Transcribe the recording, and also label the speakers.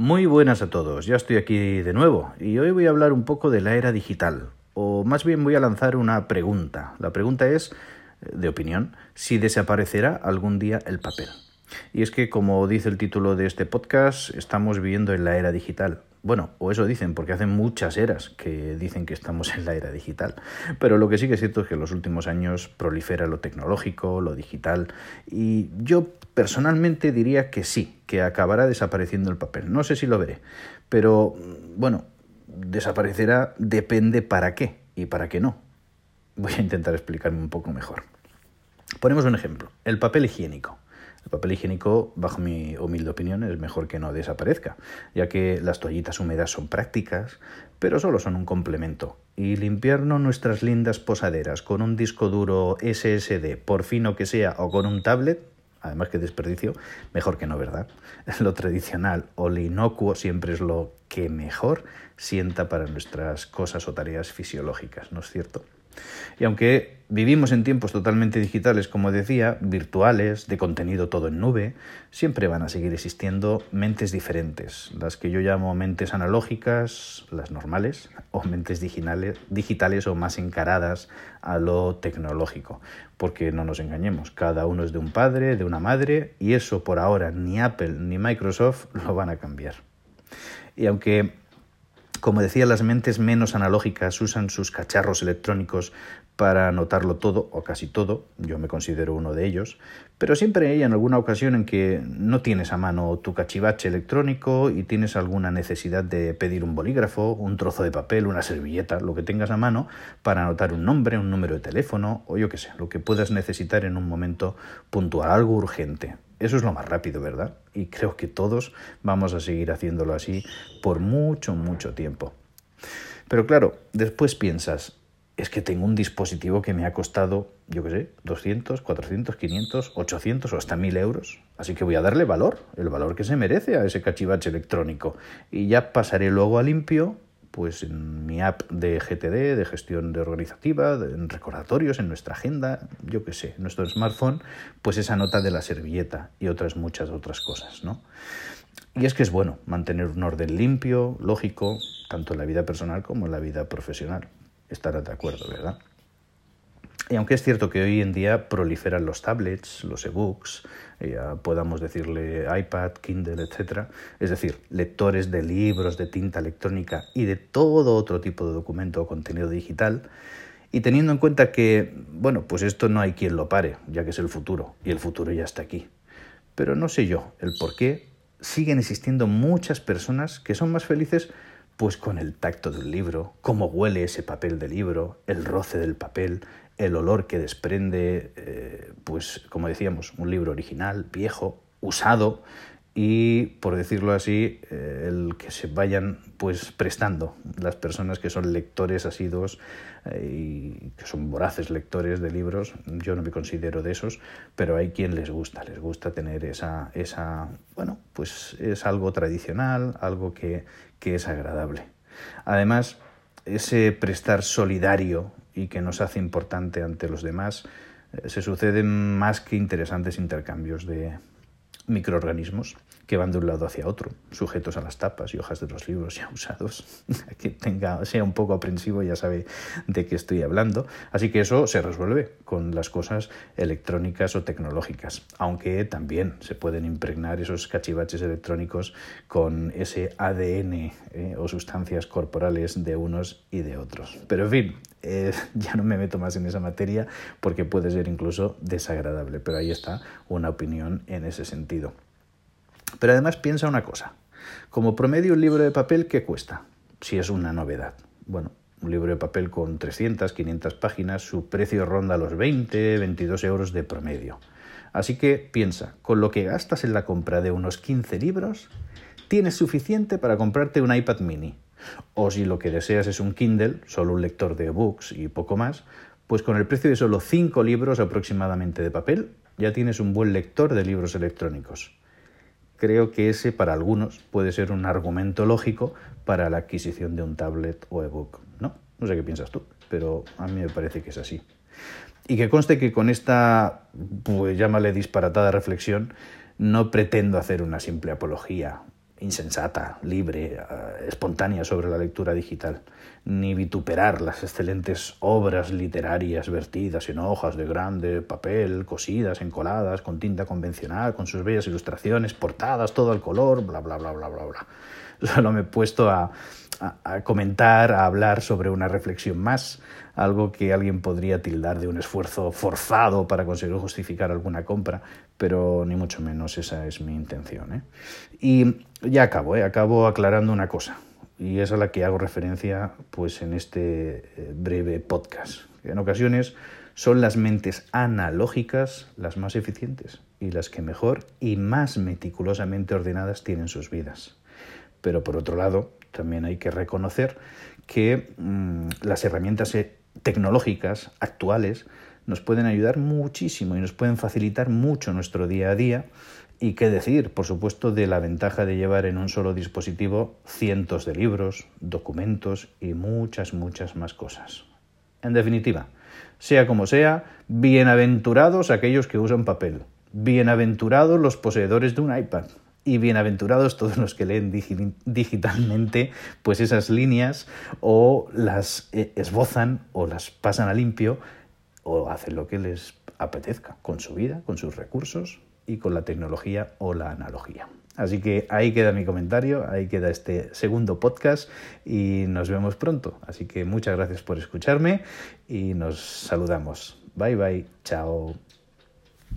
Speaker 1: Muy buenas a todos, ya estoy aquí de nuevo y hoy voy a hablar un poco de la era digital, o más bien voy a lanzar una pregunta. La pregunta es, eh, de opinión, si desaparecerá algún día el papel. Y es que, como dice el título de este podcast, estamos viviendo en la era digital. Bueno, o eso dicen, porque hacen muchas eras que dicen que estamos en la era digital. Pero lo que sí que es cierto es que en los últimos años prolifera lo tecnológico, lo digital, y yo personalmente diría que sí, que acabará desapareciendo el papel. No sé si lo veré, pero bueno, desaparecerá depende para qué y para qué no. Voy a intentar explicarme un poco mejor. Ponemos un ejemplo, el papel higiénico. El papel higiénico, bajo mi humilde opinión, es mejor que no desaparezca, ya que las toallitas húmedas son prácticas, pero solo son un complemento. Y limpiarnos nuestras lindas posaderas con un disco duro SSD, por fino que sea, o con un tablet, además que desperdicio, mejor que no, ¿verdad? Lo tradicional o lo inocuo siempre es lo que mejor sienta para nuestras cosas o tareas fisiológicas, ¿no es cierto? Y aunque vivimos en tiempos totalmente digitales, como decía, virtuales, de contenido todo en nube, siempre van a seguir existiendo mentes diferentes, las que yo llamo mentes analógicas, las normales, o mentes digitales, digitales o más encaradas a lo tecnológico. Porque no nos engañemos, cada uno es de un padre, de una madre, y eso por ahora ni Apple ni Microsoft lo van a cambiar. Y aunque como decía, las mentes menos analógicas usan sus cacharros electrónicos para anotarlo todo o casi todo, yo me considero uno de ellos, pero siempre hay en alguna ocasión en que no tienes a mano tu cachivache electrónico y tienes alguna necesidad de pedir un bolígrafo, un trozo de papel, una servilleta, lo que tengas a mano para anotar un nombre, un número de teléfono o yo qué sé, lo que puedas necesitar en un momento puntual, algo urgente. Eso es lo más rápido, ¿verdad? Y creo que todos vamos a seguir haciéndolo así por mucho, mucho tiempo. Pero claro, después piensas, es que tengo un dispositivo que me ha costado, yo qué sé, 200, 400, 500, 800 o hasta 1000 euros. Así que voy a darle valor, el valor que se merece a ese cachivache electrónico. Y ya pasaré luego a limpio pues en mi app de GTD, de gestión de organizativa, en recordatorios, en nuestra agenda, yo qué sé, en nuestro smartphone, pues esa nota de la servilleta y otras muchas otras cosas, ¿no? Y es que es bueno mantener un orden limpio, lógico, tanto en la vida personal como en la vida profesional. Estarás de acuerdo, ¿verdad? Y aunque es cierto que hoy en día proliferan los tablets, los ebooks, ya podamos decirle iPad, Kindle, etc., es decir, lectores de libros, de tinta electrónica y de todo otro tipo de documento o contenido digital, y teniendo en cuenta que, bueno, pues esto no hay quien lo pare, ya que es el futuro, y el futuro ya está aquí. Pero no sé yo el por qué siguen existiendo muchas personas que son más felices pues con el tacto del libro, cómo huele ese papel de libro, el roce del papel, el olor que desprende, eh, pues como decíamos, un libro original, viejo, usado y, por decirlo así, eh, el que se vayan pues prestando las personas que son lectores asiduos eh, y que son voraces lectores de libros. Yo no me considero de esos, pero hay quien les gusta, les gusta tener esa, esa bueno, pues es algo tradicional, algo que, que es agradable. Además, ese prestar solidario y que nos hace importante ante los demás, eh, se suceden más que interesantes intercambios de microorganismos que van de un lado hacia otro, sujetos a las tapas y hojas de los libros ya usados. que tenga, sea un poco aprensivo ya sabe de qué estoy hablando. Así que eso se resuelve con las cosas electrónicas o tecnológicas, aunque también se pueden impregnar esos cachivaches electrónicos con ese ADN eh, o sustancias corporales de unos y de otros. Pero en fin, eh, ya no me meto más en esa materia porque puede ser incluso desagradable, pero ahí está una opinión en ese sentido. Pero además piensa una cosa. Como promedio un libro de papel, ¿qué cuesta? Si es una novedad. Bueno, un libro de papel con 300, 500 páginas, su precio ronda los 20, 22 euros de promedio. Así que piensa, con lo que gastas en la compra de unos 15 libros, tienes suficiente para comprarte un iPad mini. O si lo que deseas es un Kindle, solo un lector de ebooks y poco más, pues con el precio de solo 5 libros aproximadamente de papel, ya tienes un buen lector de libros electrónicos creo que ese para algunos puede ser un argumento lógico para la adquisición de un tablet o ebook. ¿No? No sé qué piensas tú, pero a mí me parece que es así. Y que conste que con esta, pues llámale disparatada reflexión, no pretendo hacer una simple apología insensata, libre, eh, espontánea sobre la lectura digital, ni vituperar las excelentes obras literarias vertidas en hojas de grande papel, cosidas, encoladas, con tinta convencional, con sus bellas ilustraciones, portadas, todo al color, bla, bla, bla, bla, bla, bla. Solo me he puesto a, a, comentar, a hablar sobre una reflexión más, algo que alguien podría tildar de un esfuerzo forzado para conseguir justificar alguna compra, pero ni mucho menos esa es mi intención. ¿eh? Y ya acabo, ¿eh? acabo aclarando una cosa, y es a la que hago referencia pues, en este eh, breve podcast. En ocasiones son las mentes analógicas las más eficientes y las que mejor y más meticulosamente ordenadas tienen sus vidas. Pero por otro lado, también hay que reconocer que mm, las herramientas eh, tecnológicas actuales nos pueden ayudar muchísimo y nos pueden facilitar mucho nuestro día a día. Y qué decir, por supuesto, de la ventaja de llevar en un solo dispositivo cientos de libros, documentos y muchas, muchas más cosas. En definitiva, sea como sea, bienaventurados aquellos que usan papel, bienaventurados los poseedores de un iPad, y bienaventurados todos los que leen digitalmente pues esas líneas o las eh, esbozan o las pasan a limpio o hacen lo que les apetezca con su vida, con sus recursos y con la tecnología o la analogía. Así que ahí queda mi comentario, ahí queda este segundo podcast y nos vemos pronto. Así que muchas gracias por escucharme y nos saludamos. Bye bye, chao.